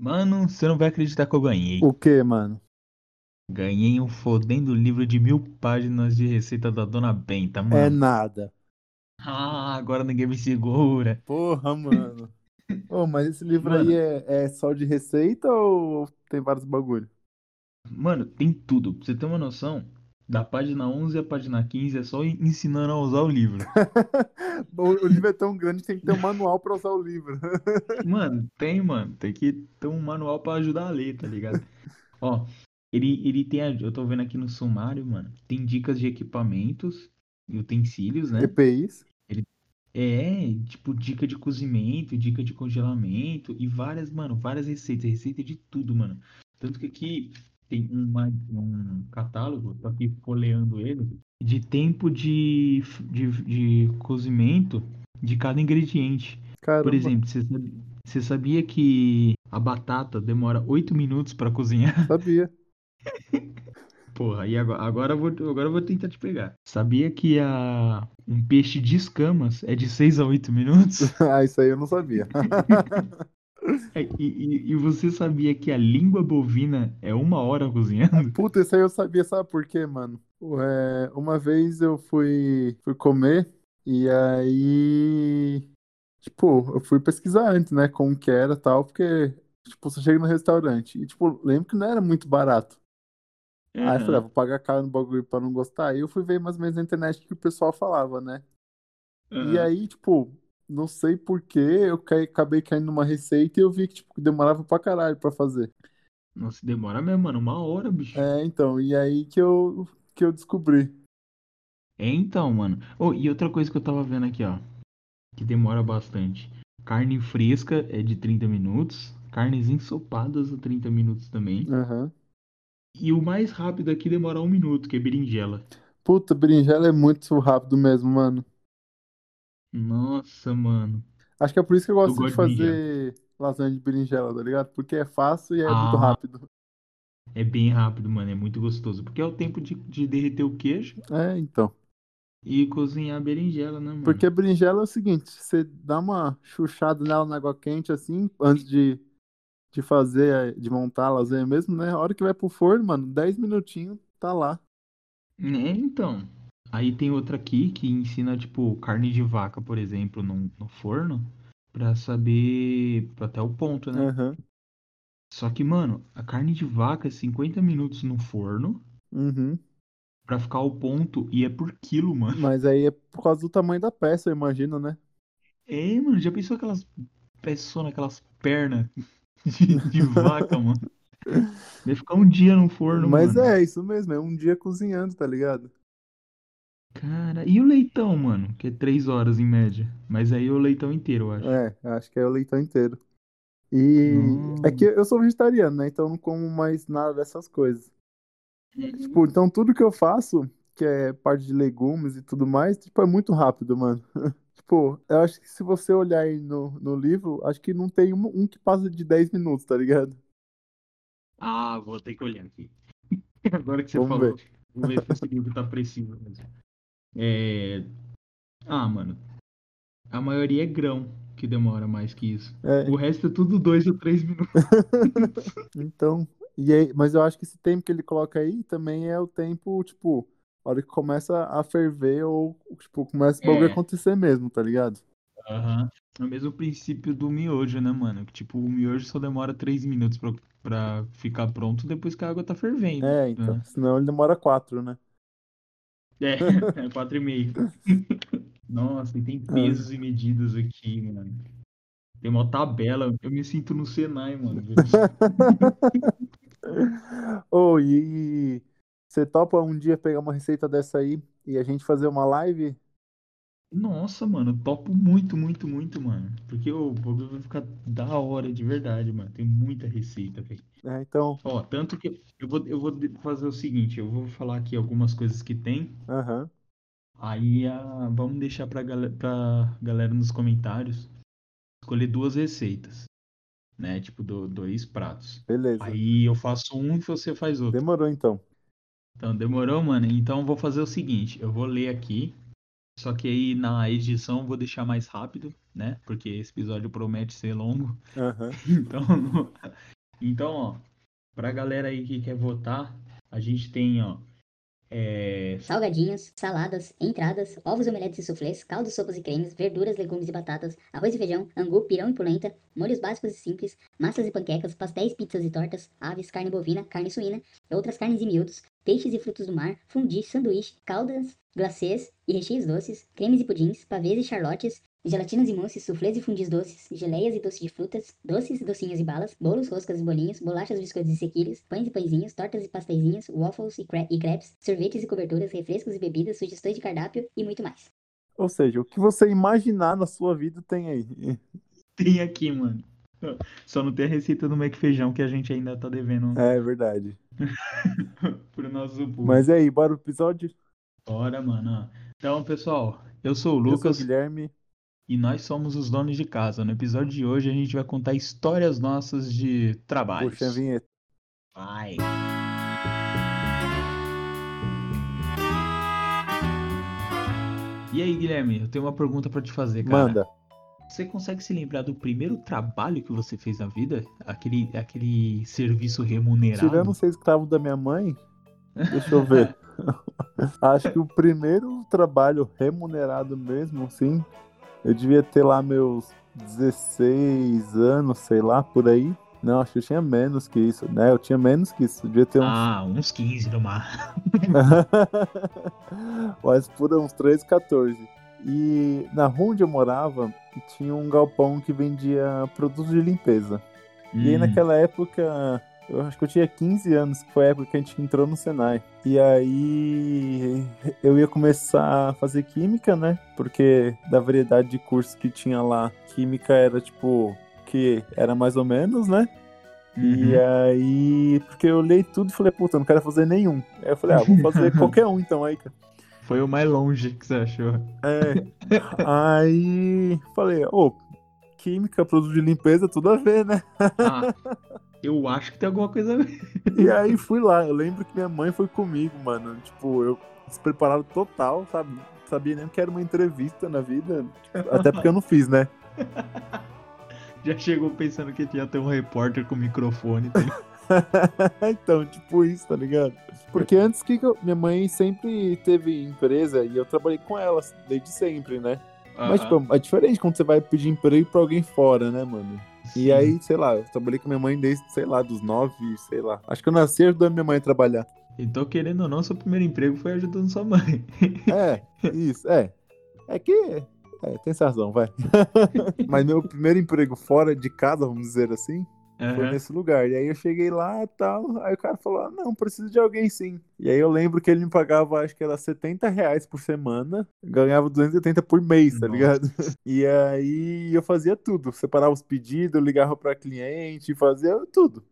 Mano, você não vai acreditar que eu ganhei. O que, mano? Ganhei um fodendo livro de mil páginas de receita da Dona Benta, mano. É nada. Ah, agora ninguém me segura. Porra, mano. Ô, mas esse livro Mano. aí é, é só de receita ou tem vários bagulho? Mano, tem tudo. Pra você ter uma noção, da página 11 à página 15 é só ensinando a usar o livro. o, livro é tão grande que tem que ter um manual pra usar o livro. Mano, tem, mano. Tem que ter um manual pra ajudar a ler, tá ligado? Ó, ele, ele tem. a- Eu tô vendo aqui no sumário, mano. Tem dicas de equipamentos e utensílios, né? EPIs. É, tipo, dica de cozimento, dica de congelamento e várias, mano, várias receitas, receita de tudo, mano. Tanto que aqui tem uma, um catálogo, tô aqui folheando ele, de tempo de, de, de cozimento de cada ingrediente. Caramba. Por exemplo, você sabe- você sabia que a batata demora 8 minutos pra cozinhar? Sabia. Porra, e agora, agora, eu vou, agora eu vou tentar te pegar. Sabia que a, um peixe de escamas é de 6 a 8 minutos? ah, isso aí eu não sabia. É, E, e, você sabia que a língua bovina é uma hora cozinhando? Puta, isso aí eu sabia, sabe por quê, mano? É, uma vez eu fui, fui comer e aí, tipo, eu fui pesquisar antes, né, como que era e tal, porque, tipo, você chega no restaurante e, tipo, lembro que não era muito barato. Aí eu falei, ah, vou pagar caro no bagulho pra não gostar. Aí eu fui ver mais ou menos na internet o que o pessoal falava, né? E aí, tipo, não sei por que eu caí- acabei caindo numa receita e eu vi que, tipo, demorava pra caralho pra fazer. Nossa, demora mesmo, mano, uma hora, bicho. É, então, e aí que eu, que eu descobri. É então, mano. Oh, e outra coisa que eu tava vendo aqui, ó, que demora bastante. Carne fresca é de 30 minutos, carnes ensopadas a 30 minutos também. Aham. E o mais rápido aqui demora um minuto, que é berinjela. Puta, berinjela é muito rápido mesmo, mano. Nossa, mano. Acho que é por isso que eu gosto gosta de de fazer lasanha de berinjela, tá ligado? Porque é fácil e é muito Ah. rápido. É bem rápido, mano. É muito gostoso. Porque é o tempo de, de derreter o queijo É, então. e cozinhar a berinjela, né, mano? Porque a berinjela é o seguinte, você dá uma chuchada nela na água quente, assim, antes de, de fazer, de montar a lasanha mesmo, né? A hora que vai pro forno, mano, 10 minutinhos, tá lá. É, então. Aí tem outra aqui que ensina, tipo, carne de vaca, por exemplo, no, no forno, pra saber até o ponto, né? Aham. Só que, mano, a carne de vaca é 50 minutos no forno Uhum. pra ficar ao ponto e é por quilo, mano. Mas aí é por causa do tamanho da peça, eu imagino, né? É, mano, já pensou aquelas peçonas, aquelas pernas de, de vaca, mano? Deve ficar um dia no forno, Mas mano. é, isso mesmo, é um dia cozinhando, tá ligado? Cara, e o leitão, mano? Que é três horas em média. Mas aí é o leitão inteiro, eu acho. É, acho que é o leitão inteiro. E Hum. é que eu sou vegetariano, né? Então eu não como mais nada dessas coisas. Tipo, então tudo que eu faço, que é parte de legumes e tudo mais, tipo, é muito rápido, mano. Tipo, eu acho que se você olhar aí no, no livro, acho que não tem um, um que passa de 10 minutos, tá ligado? Ah, vou ter que olhar aqui. Agora que você Vamos falou. Vou ver se esse livro tá preciso mesmo. É... Ah, mano. A maioria é grão que demora mais que isso. É, O resto é tudo dois ou três minutos. então, e aí, mas eu acho que esse tempo que ele coloca aí também é o tempo, tipo, a hora que começa a ferver ou, tipo, começa o bagulho É. acontecer mesmo, tá ligado? Aham. É o mesmo princípio do miojo, né, mano? Que tipo, o miojo só demora três minutos pra, pra ficar pronto depois que a água tá fervendo. É, então, né? senão ele demora quatro, né? É, é quatro e meio. Nossa, e tem Ah. pesos e medidas aqui, mano. Tem uma tabela. Eu me sinto no Senai, mano. Ô, e você topa um dia pegar uma receita dessa aí e a gente fazer uma live? Nossa, mano, topo muito, muito, muito, mano. Porque o bagulho vai ficar da hora de verdade, mano. Tem muita receita, velho. É, então, Ó, tanto que eu vou, eu vou fazer o seguinte, eu vou falar aqui algumas coisas que tem. aham, Aí ah, vamos deixar pra, gal pra galera nos comentários escolher duas receitas. Né? Tipo, do- dois pratos. beleza. Aí eu faço um e você faz outro. Demorou então. Então, demorou, mano? Então eu vou fazer o seguinte, eu vou ler aqui, só que aí na edição eu vou deixar mais rápido, né? Porque esse episódio promete ser longo. Aham. Então, Então, ó, pra galera aí que quer votar, a gente tem, ó, é, Salgadinhos, saladas, entradas, ovos, omeletes e suflês, caldos, sopas e cremes, verduras, legumes e batatas, arroz e feijão, angu, pirão e polenta, molhos básicos e simples, massas e panquecas, pastéis, pizzas e tortas, aves, carne bovina, carne suína, outras carnes e miúdos, peixes e frutos do mar, fundi, sanduíche, caldas, glacês e recheios doces, cremes e pudins, pavês e charlotes, gelatinas e mousses, suflês e fundis doces, geleias e doces de frutas, doces, docinhos e balas, bolos, roscas e bolinhos, bolachas, biscoitos e sequilhos, pães e pãezinhos, tortas e pasteizinhos, waffles e, cre e crepes, sorvetes e coberturas, refrescos e bebidas, sugestões de cardápio e muito mais. Ou seja, o que você imaginar na sua vida tem aí. tem aqui, mano. Só não tem a receita do Mac Feijão que a gente ainda tá devendo É verdade. pro nosso público. Mas e aí, bora pro episódio? Bora, mano. Então, pessoal, eu sou o Eu sou o Lucas Guilherme. E nós somos os donos de casa. No episódio de hoje a gente vai contar histórias nossas de trabalhos. Puxa a vinheta. Vai. E aí, Guilherme, eu tenho uma pergunta pra te fazer, cara. Manda. Você consegue se lembrar do primeiro trabalho que você fez na vida? Aquele, aquele serviço remunerado? Tirando ser escravo da minha mãe, deixa eu ver. Acho que o primeiro trabalho remunerado mesmo, sim, eu devia ter lá meus 16 anos, sei lá, por aí. Não, acho que eu tinha menos que isso, né? Eu tinha menos que isso, eu devia ter uns. Ah, uns 15 no mar. Mas por uns 13, 14. E na rua onde eu morava, tinha um galpão que vendia produtos de limpeza. E aí Hum, naquela época, eu acho que eu tinha 15 anos, que foi a época que a gente entrou no Senai. E aí eu ia começar a fazer química, né? Porque da variedade de cursos que tinha lá, química era tipo que era mais ou menos, né? E uhum. aí, porque eu olhei tudo e falei, puta, não quero fazer nenhum. Aí eu falei, ah, vou fazer qualquer um então aí, cara. Foi o mais longe que você achou. É. Aí falei, ô, química, produto de limpeza, tudo a ver, né? Ah, eu acho que tem alguma coisa a ver. E aí fui lá. Eu lembro que minha mãe foi comigo, mano. Tipo, eu despreparado total, sabe? Sabia nem que era uma entrevista na vida. Até porque eu não fiz, né? Já chegou pensando que ia ter um repórter com microfone. tá então, tipo isso, tá ligado? Porque antes que eu- minha mãe sempre teve empresa e eu trabalhei com ela desde sempre, né? Mas, tipo, é diferente quando você vai pedir emprego pra alguém fora, né, mano? E Sim. aí, sei lá, eu trabalhei com minha mãe desde, sei lá, dos nove, sei lá. Acho que eu nasci ajudando minha mãe a trabalhar. Então, querendo ou não, seu primeiro emprego foi ajudando sua mãe. É, isso, é. É que. É, tem razão, vai. Mas meu primeiro emprego fora de casa, vamos dizer assim, foi Aham. nesse lugar. E aí eu cheguei lá e tal. Aí o cara falou: ah, não, preciso de alguém sim. E aí eu lembro que ele me pagava, acho que era 70 reais por semana, ganhava 280 por mês, tá Nossa. ligado? E aí eu fazia tudo. Separava os pedidos, ligava pra cliente, fazia tudo.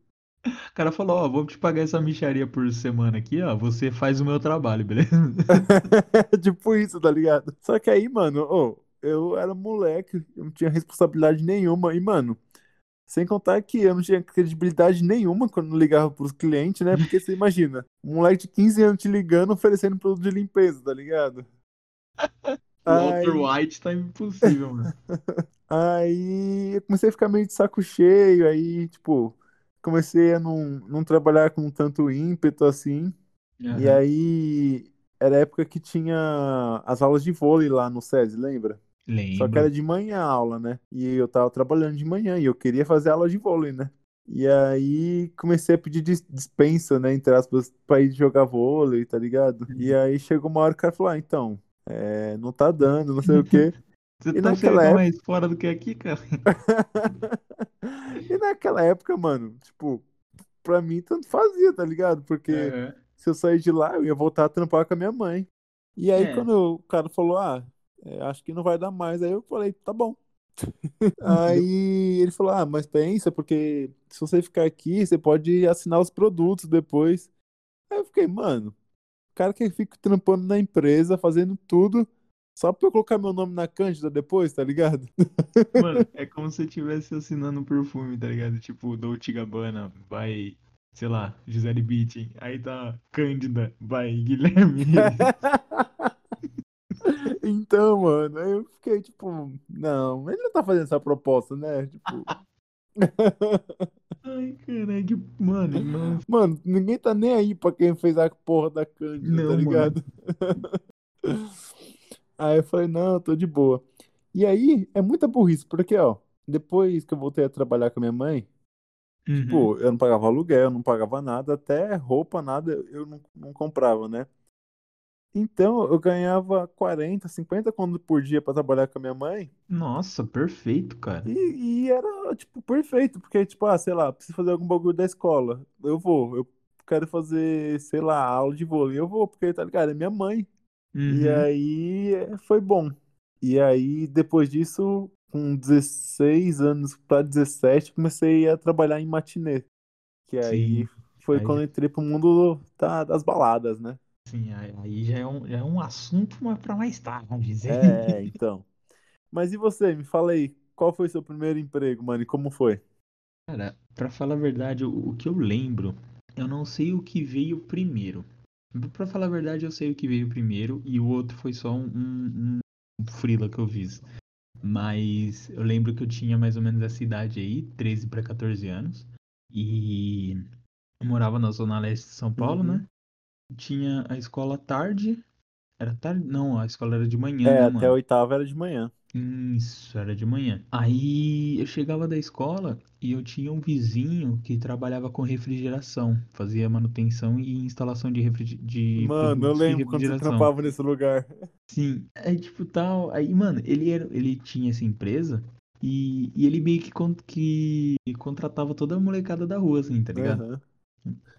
O cara falou, ó, vou te pagar essa micharia por semana aqui, ó. Você faz o meu trabalho, beleza? tipo isso, tá ligado? Só que aí, mano, ô, eu era moleque, eu não tinha responsabilidade nenhuma. E, mano, sem contar que eu não tinha credibilidade nenhuma quando ligava pros clientes, né? Porque você imagina, um moleque de 15 anos te ligando oferecendo produto de limpeza, tá ligado? Walter Aí, White tá impossível, mano. aí eu comecei a ficar meio de saco cheio, aí, tipo, comecei a não, não trabalhar com tanto ímpeto assim. E Aham. aí era a época que tinha as aulas de vôlei lá no SESI, lembra? Só que era Lembro. de manhã a aula, né? E eu tava trabalhando de manhã e eu queria fazer aula de vôlei, né? E aí comecei a pedir dis- dispensa, né? Entre aspas, pra ir jogar vôlei, tá ligado? E aí chegou uma hora que o cara falou: ah, então, é, não tá dando, não sei o quê. Você E tá naquela época. mais fora do que aqui, cara? E naquela época, mano, tipo, pra mim tanto fazia, tá ligado? Porque Aham. se eu sair de lá, eu ia voltar a trampar com a minha mãe. E aí, É. quando o cara falou, ah, é, acho que não vai dar mais, aí eu falei, tá bom. Aí ele falou, ah, mas pensa, porque se você ficar aqui, você pode assinar os produtos depois. Aí eu fiquei, mano, o cara que fica trampando na empresa, fazendo tudo, só pra eu colocar meu nome na Cândida depois, tá ligado? Mano, é como se eu estivesse assinando um perfume, tá ligado? Tipo, Dolce Gabbana, by, sei lá, Gisele Bündchen. Aí tá Cândida, by Guilherme. Então, mano, aí eu fiquei tipo, não, ele não tá fazendo essa proposta, né? Tipo, Ai, Caraca, mano, não. Mano, ninguém tá nem aí pra quem fez a porra da Cândida, tá mano. ligado? Aí eu falei, não, tô de boa. E aí, é muita burrice, porque, ó, depois que eu voltei a trabalhar com a minha mãe, Uhum. Pô, eu não pagava aluguel, eu não pagava nada, até roupa, nada eu não, não comprava, né? Então eu ganhava 40, 50 conto por dia pra trabalhar com a minha mãe Nossa, perfeito, cara. e, e era, tipo, perfeito, porque, tipo, ah, sei lá, preciso fazer algum bagulho da escola, eu vou, eu quero fazer, sei lá, aula de vôlei, eu vou, porque, tá ligado, é minha mãe. E Uhum. aí é, foi bom. E aí, depois disso, com 16 anos pra 17, comecei a trabalhar em matinê. Que aí Sim, foi aí quando eu entrei pro mundo da- das baladas, né? Sim, aí já é um, já é um assunto mas pra mais tarde. Zé. É, então. Mas e você? Me fala aí, qual foi seu primeiro emprego, mano? E como foi? Cara, pra falar a verdade, o, o que eu lembro, eu não sei o que veio primeiro. Pra falar a verdade, eu sei o que veio primeiro e o outro foi só um, um, um freela que eu fiz. Mas eu lembro que eu tinha mais ou menos essa idade aí, 13 pra 14 anos. E eu morava na zona leste de São Paulo, Uhum. né? Tinha a escola à tarde. Era tarde? Não, a escola era de manhã, É, né, até a mano? oitava era de manhã. Isso, era de manhã. Aí eu chegava da escola e eu tinha um vizinho que trabalhava com refrigeração, fazia manutenção e instalação de, refri- de Mano, eu produtos de lembro quando você refrigeração. trampava nesse lugar. Sim, aí tipo tal. Aí, mano, ele era, ele tinha essa empresa e, e ele meio que, con- que contratava toda a molecada da rua, assim, tá ligado? Aham.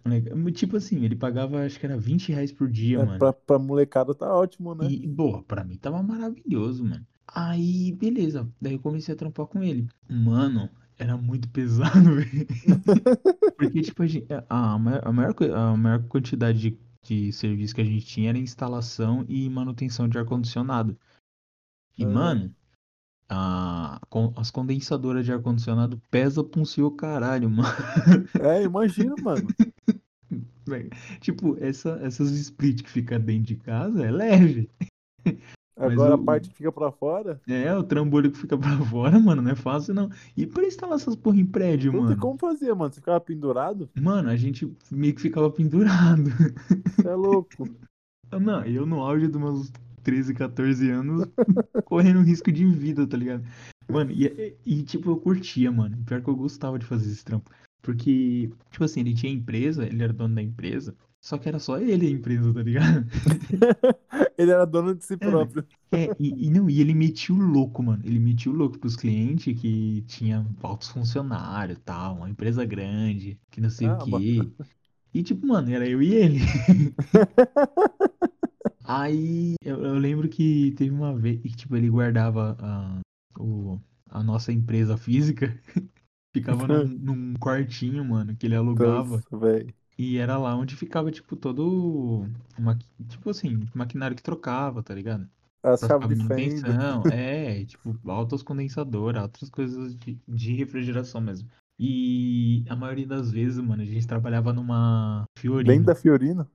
Moleca- Tipo assim, ele pagava acho que era 20 reais por dia, É, mano. pra, pra molecada tá ótimo, né? E, boa, pra mim tava maravilhoso, mano. Aí, beleza. Daí eu comecei a trampar com ele. Mano, era muito pesado, velho. Porque, tipo, a, gente, a, maior, a, maior, a maior quantidade de, de serviço que a gente tinha era instalação e manutenção de ar-condicionado. E, Aham. mano, a, as condensadoras de ar-condicionado pesam pra um seu caralho, mano. É, imagina, mano. Tipo, essa, essas split que fica dentro de casa é leve. Agora a o, parte que fica pra fora, É, o trambolho que fica pra fora, mano, não é fácil não. E pra instalar essas porra em prédio, não tem mano? como fazer, mano. Você ficava pendurado, Mano, a gente meio que ficava pendurado. você é louco. Não, eu no auge dos meus 13, 14 anos, correndo risco de vida, tá ligado? Mano, e, e, tipo, eu curtia, mano. Pior que eu gostava de fazer esse trampo. Porque, tipo assim, ele tinha empresa, ele era dono da empresa, só que era só ele a empresa, tá ligado? Ele era dono de si Era. próprio. É, e, e não, e ele metia o louco, mano. Ele metia o louco pros clientes que tinha altos funcionários e tal, uma empresa grande, que não sei o Ah, mas- quê. E tipo, mano, era eu e ele. Aí eu, eu lembro que teve uma vez que, tipo, ele guardava a, o, a nossa empresa física, ficava num, num quartinho, mano, que ele alugava. Nossa. E era lá onde ficava, tipo, todo. Tipo assim, maquinário que trocava, tá ligado? As chaves de manutenção, é, tipo, altas condensadoras, outras coisas de, de refrigeração mesmo. E a maioria das vezes, mano, a gente trabalhava numa Dentro Fiorino. da Fiorino?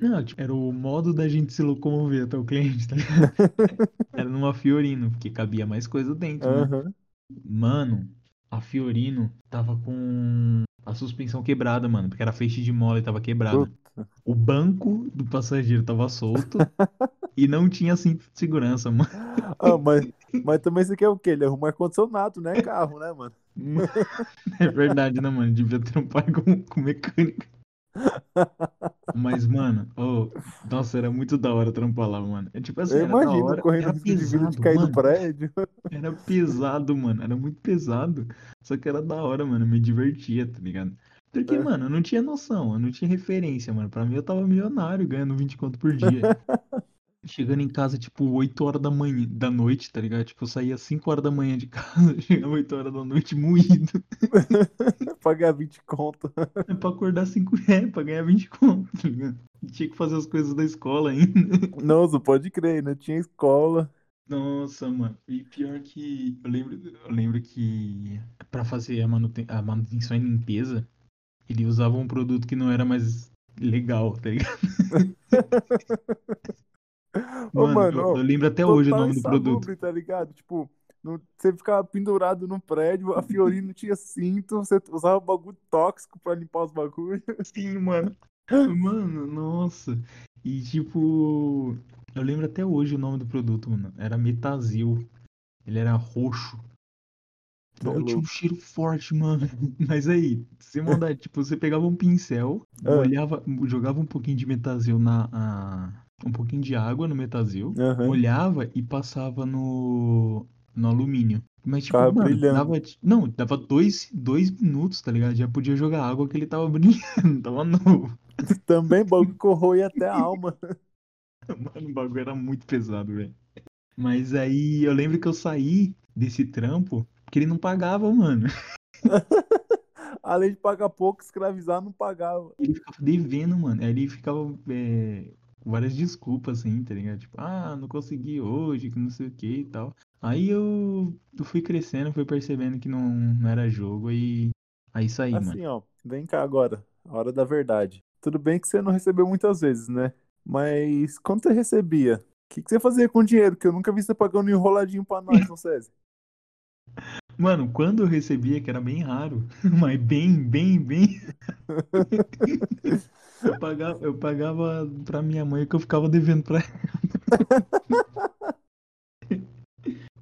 Não, tipo, era o modo da gente se locomover até o cliente, tá ligado? Era numa Fiorino, porque cabia mais coisa dentro, né? Aham. Mano, a Fiorino tava com a suspensão quebrada, mano, porque era feixe de mola e tava quebrada. Puta. O banco do passageiro tava solto e não tinha cinto de segurança, mano. Ah, mas, mas também você quer o quê? Ele arruma ar-condicionado, né? Carro, né, mano? É verdade, né, mano? Devia ter um pai com, com mecânica. Mas, mano, oh, nossa, era muito da hora trampar lá, mano. É tipo assim, Eu era da imagino hora, correndo era risco de vida de pesado, cair do mano. prédio. Era pesado, mano. Era muito pesado. Só que era da hora, mano. Eu me divertia, tá ligado? Porque, É. mano, eu não tinha noção, eu não tinha referência, mano. Pra mim eu tava milionário, ganhando 20 conto por dia. Chegando em casa, tipo, 8 horas da manhã, da noite, tá ligado? Tipo, eu saía 5 horas da manhã de casa, chegava 8 horas da noite moído. Pagar 20 conto. É pra acordar 5 reais, pra ganhar 20 conto, tá ligado? Tinha que fazer as coisas da escola ainda. Nossa, pode crer, né? Tinha escola. Nossa, mano. E pior que eu lembro, eu lembro que pra fazer a, manuten- a manutenção e limpeza, ele usava um produto que não era mais legal, tá ligado? Ô, Mano, mano, eu, ó, eu lembro até hoje o total nome do produto. insalubre, tá ligado? Tipo, no- você ficava pendurado no prédio, a Fiorino não tinha cinto, você usava bagulho tóxico pra limpar os bagulhos. Sim, mano. Mano, nossa. E tipo, eu lembro até hoje o nome do produto, mano. Era Metazil. Ele era roxo. Cê é tinha um louco. cheiro forte, mano. Mas aí, sem maldade, tipo, você pegava um pincel, Ah. molhava, jogava um pouquinho de Metazil na. a- um pouquinho de água no Metazil, Aham. molhava e passava no. no alumínio. Mas, tipo, Ficava mano, brilhando. dava. Não, dava dois, dois minutos, tá ligado? Já podia jogar água que ele tava brilhando, tava novo. Também bagulho corrói até a alma. Mano, o bagulho era muito pesado, velho. Mas aí eu lembro que eu saí desse trampo porque ele não pagava, mano. Além de pagar pouco, escravizar não pagava. Ele ficava devendo, mano. Aí ele ficava é, várias desculpas, assim, tá ligado? Tipo, ah, não consegui hoje, que não sei o que e tal. Aí eu, eu fui crescendo, fui percebendo que não, não era jogo e aí saí, mano. Assim, ó, vem cá agora, a hora da verdade. Tudo bem que você não recebeu muitas vezes, né? Mas quando você recebia, o que, que você fazia com o dinheiro? Que eu nunca vi você pagando enroladinho pra nós, não César. Mano, quando eu recebia, que era bem raro, mas bem, bem, bem. eu pagava, eu pagava pra minha mãe que eu ficava devendo pra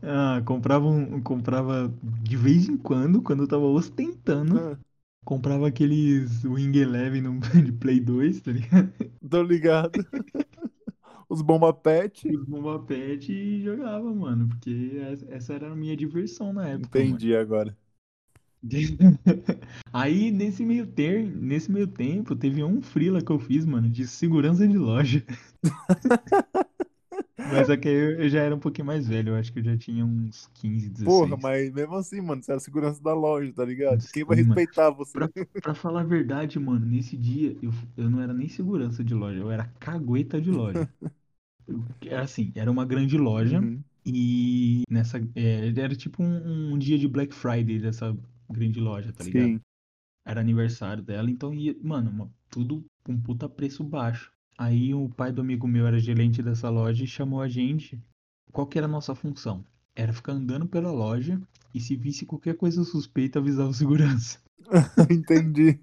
Ah, comprava, um, comprava de vez em quando, quando eu tava ostentando, Ah, comprava aqueles Wing Eleven no- de Play 2, tá ligado? Tô ligado. Os bomba pet. Os bomba pet e jogava, mano, porque essa, era a minha diversão na época, mano. Entendi agora. Aí, nesse meio ter, nesse meio tempo, teve um freela que eu fiz, mano, de segurança de loja. Mas é que eu, eu já era um pouquinho mais velho, eu acho que eu já tinha uns 15, 16. Porra, mas mesmo assim, mano, você era segurança da loja, tá ligado? Quem vai Sim, mano. respeitar você? Pra, pra falar a verdade, mano, nesse dia eu, eu não era nem segurança de loja, eu era cagueta de loja. Era assim, era uma grande loja Uhum. e nessa. é, era tipo um, um dia de Black Friday dessa grande loja, tá ligado? Sim. Era aniversário dela, então ia, mano, tudo com um puta preço baixo. Aí o pai do amigo meu era gerente dessa loja e chamou a gente. Qual que era a nossa função? Era ficar andando pela loja e se visse qualquer coisa suspeita, avisava o segurança. Entendi.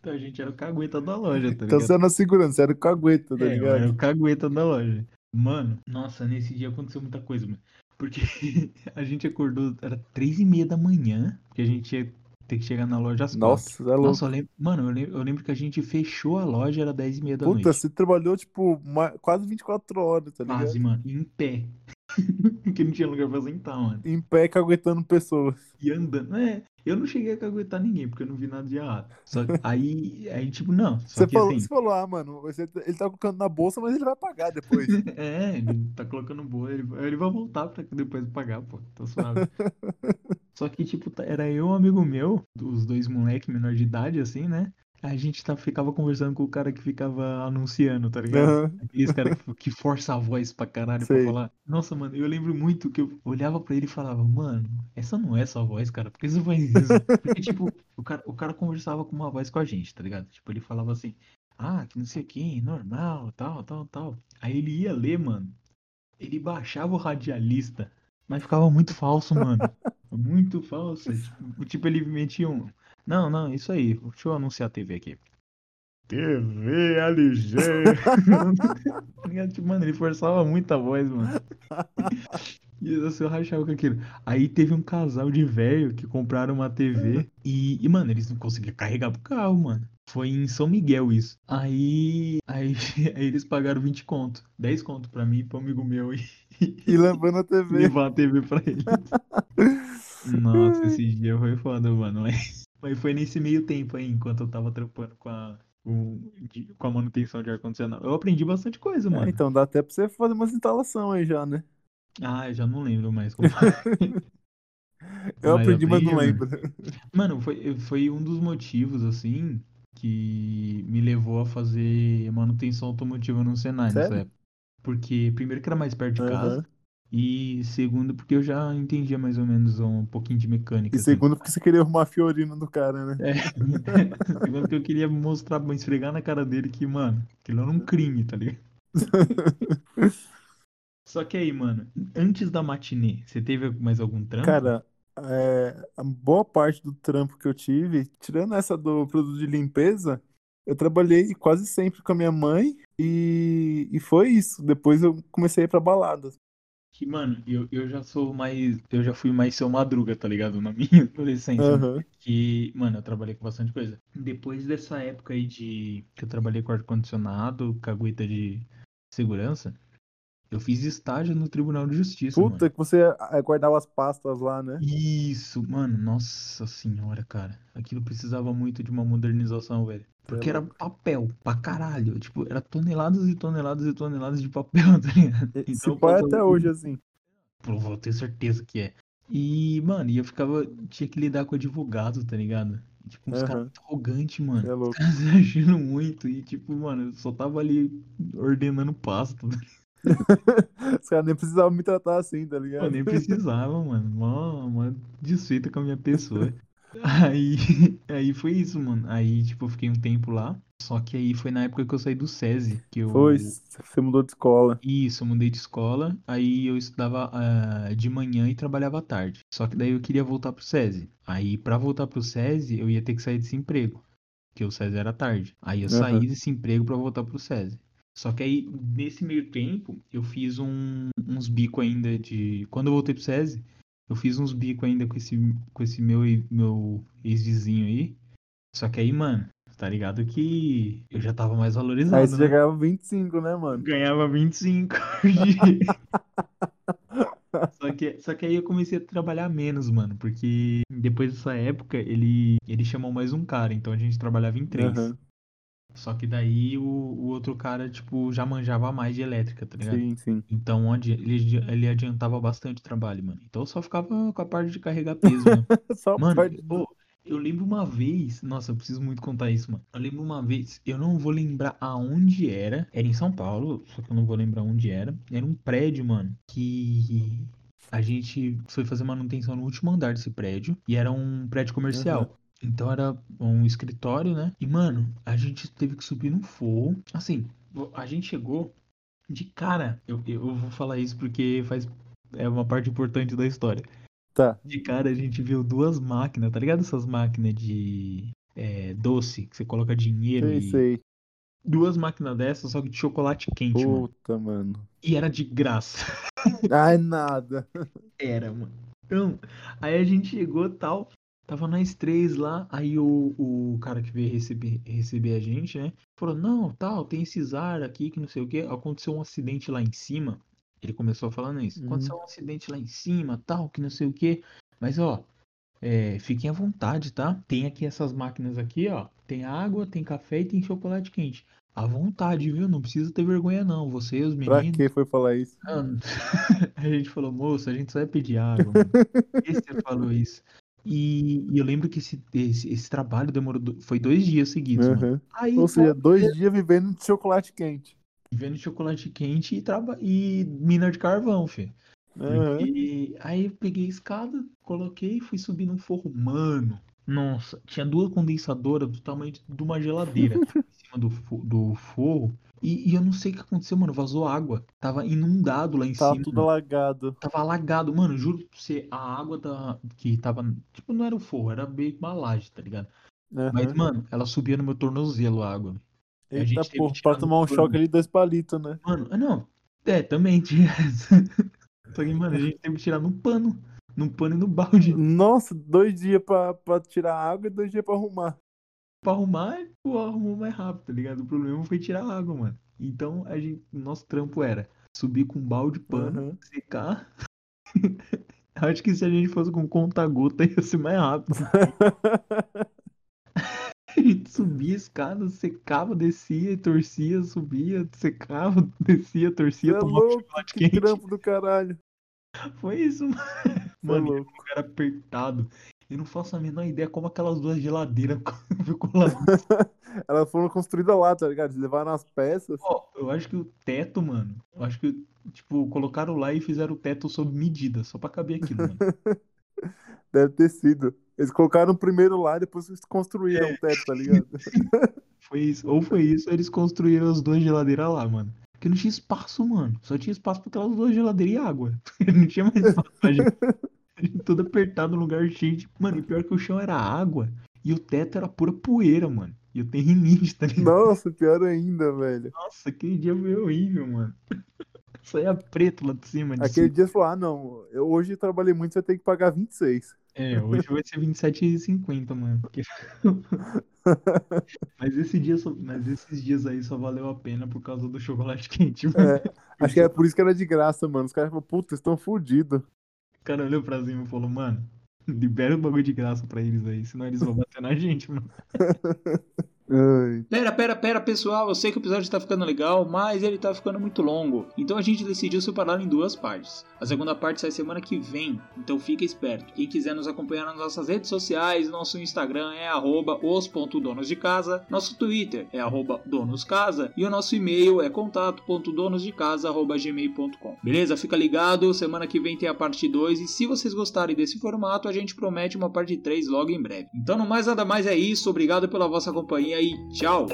Então a gente era o cagueta da loja, tá Então ligado? você era na segurança, era o cagueta, tá É, eu era ligado? o cagueta da loja. Mano, nossa, nesse dia aconteceu muita coisa, mano. Porque a gente acordou, era três e meia da manhã, que a gente ia ter que chegar na loja às quatro. Nossa, você é louco. Nossa, eu lembro, mano, eu lembro, eu lembro que a gente fechou a loja, era dez e meia da Puta, noite. você trabalhou, tipo, ma- quase 24 horas, tá ligado? Quase, mano, em pé. que não tinha lugar pra sentar, mano. Em pé, caguetando pessoas. E andando. É, eu não cheguei a caguetar ninguém, porque eu não vi nada de errado. Só que aí, aí tipo, não. Você que falou, assim, você falou, ah, mano, você- ele tá colocando na bolsa, mas ele vai pagar depois. É, ele tá colocando boa, ele, ele vai voltar pra depois pagar, pô, tá suave. Só que, tipo, tá- era eu um amigo meu, os dois moleques menor de idade, assim, né? A gente tá, ficava conversando com o cara que ficava anunciando, tá ligado? Aqueles caras que, que força a voz pra caralho Sei. pra falar. Nossa, mano, eu lembro muito que eu olhava pra ele e falava, mano, essa não é sua voz, cara, por que você faz isso? Porque, tipo, o cara, o cara conversava com uma voz com a gente, tá ligado? Tipo, ele falava assim, ah, que não sei o que, normal, tal, tal, tal. Aí ele ia ler, mano, ele baixava o radialista, mas ficava muito falso, mano. Muito falso. Tipo, tipo, ele metia um. Não, não, isso aí. Deixa eu anunciar a TV aqui. TV LG. Mano, ele forçava muito a voz, mano. E eu rachava com aquilo. Aí teve um casal de velho que compraram uma TV e, e, mano, eles não conseguiam carregar pro carro, mano. Foi em São Miguel isso. Aí, aí, aí eles pagaram 20 conto. 10 conto pra mim e pro amigo meu e E levando a TV. levar a TV pra ele. Nossa, esse dia foi foda, mano. Mas, mas foi nesse meio tempo aí, enquanto eu tava trampando com a, com, de- com a manutenção de ar-condicionado. Eu aprendi bastante coisa, É, mano. então dá até pra você fazer umas instalações aí já, né? Ah, eu já não lembro mais como Eu Mas aprendi, mas não lembro. Mano, foi, foi um dos motivos, assim, que me levou a fazer manutenção automotiva no Senai nessa Sério? época. Porque, primeiro, que era mais perto de casa. E segundo, porque eu já entendia mais ou menos um pouquinho de mecânica. E assim. segundo, porque você queria arrumar a Fiorino do cara, né? É. Segundo que eu queria mostrar, esfregar na cara dele que, mano, aquilo era um crime, tá ligado? Só que aí, mano, antes da matinê, você teve mais algum trampo? Cara, é, a boa parte do trampo que eu tive, tirando essa do produto de limpeza, eu trabalhei quase sempre com a minha mãe e, e foi isso. Depois eu comecei a ir pra balada. Que, mano, eu, eu já sou mais. Eu já fui mais seu madruga, tá ligado? Na minha adolescência. Aham. Que, mano, eu trabalhei com bastante coisa. Depois dessa época aí de. que eu trabalhei com ar-condicionado, cagueta de segurança, eu fiz estágio no Tribunal de Justiça. Puta, mano. que você guardava as pastas lá, né? Isso, mano, nossa senhora, cara. Aquilo precisava muito de uma modernização, velho. Porque é era papel pra caralho. Tipo, era toneladas e toneladas e toneladas de papel, tá ligado? E- Se Então, pá, passava até por- hoje, assim. Pô, vou ter certeza que é. E, mano, eu ficava. Tinha que lidar com advogado, tá ligado? Tipo, uns Aham. caras arrogantes, mano. É louco. Os caras agindo muito. E, tipo, mano, eu só tava ali ordenando pasto. Os caras nem precisavam me tratar assim, tá Eu ligado? nem precisava, mano. Mó, mó desfeita com a minha pessoa. Aí, aí foi isso, mano. Aí, tipo, eu fiquei um tempo lá. Só que aí foi na época que eu saí do SESI, que eu. Foi, você mudou de escola. Isso, eu mudei de escola, aí eu estudava ah, de manhã e trabalhava à tarde. Só que daí eu queria voltar pro SESI. Aí pra voltar pro SESI, eu ia ter que sair desse emprego, que o SESI era tarde. Aí eu Aham. saí desse emprego pra voltar pro SESI. Só que aí, nesse meio tempo, eu fiz um- uns bico ainda de... Quando eu voltei pro SESI, eu fiz uns bico ainda com esse, com esse meu, meu ex-vizinho aí. Só que aí, mano, tá ligado que eu já tava mais valorizado, Aí você né? já ganhava 25, né, mano? Ganhava 25 de... Só que, só que aí eu comecei a trabalhar menos, mano, porque depois dessa época ele, ele chamou mais um cara, então a gente trabalhava em três. Aham. Só que daí o, o outro cara, tipo, já manjava mais de elétrica, tá ligado? Sim, sim. Então onde ele, ele adiantava bastante trabalho, mano. Então eu só ficava com a parte de carregar peso, mano. Só Mano, parte pô, eu lembro uma vez. Nossa, eu preciso muito contar isso, mano. Eu lembro uma vez, eu não vou lembrar aonde era. Era em São Paulo, só que eu não vou lembrar onde era. Era um prédio, mano, que a gente foi fazer manutenção no último andar desse prédio. E era um prédio comercial. Aham. Então era um escritório, né? E, mano, a gente teve que subir no forro. Assim, a gente chegou de cara. Eu, eu vou falar isso porque faz. É uma parte importante da história. Tá. De cara a gente viu duas máquinas, tá ligado? Essas máquinas de é, doce, que você coloca dinheiro Sei, e. sei. Duas máquinas dessas, só que de chocolate quente, mano. Puta, mano. E era de graça. Ai, nada. Era, mano. Então, aí a gente chegou e tal. Tava nós três lá. Aí o, o cara que veio receber, receber a gente, né? Falou: Não, tal, tem esses ar aqui que não sei o que. Aconteceu um acidente lá em cima. Ele começou falando isso. Uhum. Aconteceu um acidente lá em cima, tal, que não sei o que. Mas ó, é, fiquem à vontade, tá? Tem aqui essas máquinas aqui, ó. Tem água, tem café e tem chocolate quente. À vontade, viu? Não precisa ter vergonha, não. Você e os Pra meninos. que foi falar isso? Mano, a gente falou, moço, a gente só vai pedir água, mano. Esse você falou isso. E, e eu lembro que esse, esse, esse trabalho demorou, foi dois dias seguidos. Aham. Aí, Ou seja, dois dias vivendo de chocolate quente. vendo chocolate quente e, traba... e mina de carvão, filho. Porque aí eu peguei a escada, coloquei e fui subir num forro. Mano, nossa, tinha duas condensadoras do tamanho de uma geladeira em cima do, do forro. E, e eu não sei o que aconteceu, mano. Vazou água. Tava inundado lá em Tava cima. tudo alagado. Tava alagado, mano, juro pra você, a água da, que tava, tipo, não era o forro, era meio uma laje, tá ligado? Mas, Aham. mano, ela subia no meu tornozelo, a água. a Eita, gente teve porra, pra tomar um choque ali, dois palitos, né? Mano, ah, não, é, também tinha. Só que, mano, a gente teve que tirar no pano, no pano e no balde. Nossa, dois dias pra, pra tirar água e dois dias pra arrumar. Pra arrumar, pô, arrumou mais rápido, tá ligado? O problema foi tirar a água, mano. Então, a gente, nosso trampo era subir com um balde, pano, Aham. secar. Acho que se a gente fosse com conta-gota ia ser mais rápido. A gente subia a escada, secava, descia, torcia, subia, secava, descia, torcia, é tomava louco, chocolate que quente. trampo do caralho. Foi isso, mano. Você é Mano, louco. o lugar apertado. Eu não faço a menor ideia como aquelas duas geladeiras ficou lá. Elas foram construídas lá, tá ligado? Eles levaram as peças. Ó, eu acho que o teto, mano. Eu acho que, tipo, colocaram lá e fizeram o teto sob medida, só pra caber aquilo, mano. Deve ter sido. Eles colocaram o primeiro lá e depois eles construíram o teto, tá ligado? Foi isso. Ou foi isso, ou eles construíram as duas geladeiras lá, mano. Porque não tinha espaço, mano. Só tinha espaço pra aquelas duas geladeiras e água. não tinha mais espaço pra gente. Todo apertado no lugar cheio de. Mano, e pior que o chão era água e o teto era pura poeira, mano. E eu tenho rinite, tá ligado? Nossa, pior ainda, velho. Nossa, aquele dia foi horrível, mano. Saía preto lá de cima. De Aquele cima. dia você falou, ah, não, eu hoje trabalhei muito, você tem que pagar 26. É, hoje vai ser 27,50, mano. porque- mas, esse dia só- mas esses dias aí só valeu a pena por causa do chocolate quente. mano. É, acho que era por isso que era de graça, mano. Os caras falaram, puta, estão fodidos. O cara olhou pra cima e falou, mano, libera o bagulho de graça pra eles aí, senão eles vão bater na gente, mano. Pera, pera, pera, pessoal. Eu sei que o episódio tá ficando legal, mas ele tá ficando muito longo. Então a gente decidiu separar em duas partes. A segunda parte sai semana que vem, então fica esperto. Quem quiser nos acompanhar nas nossas redes sociais, nosso Instagram é os.donosdecasa, nosso Twitter é donoscasa e o nosso e-mail é contato.donosdecasa.gmail.com. Beleza? Fica ligado, semana que vem tem a parte 2 e se vocês gostarem desse formato, a gente promete uma parte 3 logo em breve. Então, no mais nada mais é isso. Obrigado pela vossa companhia e tchau!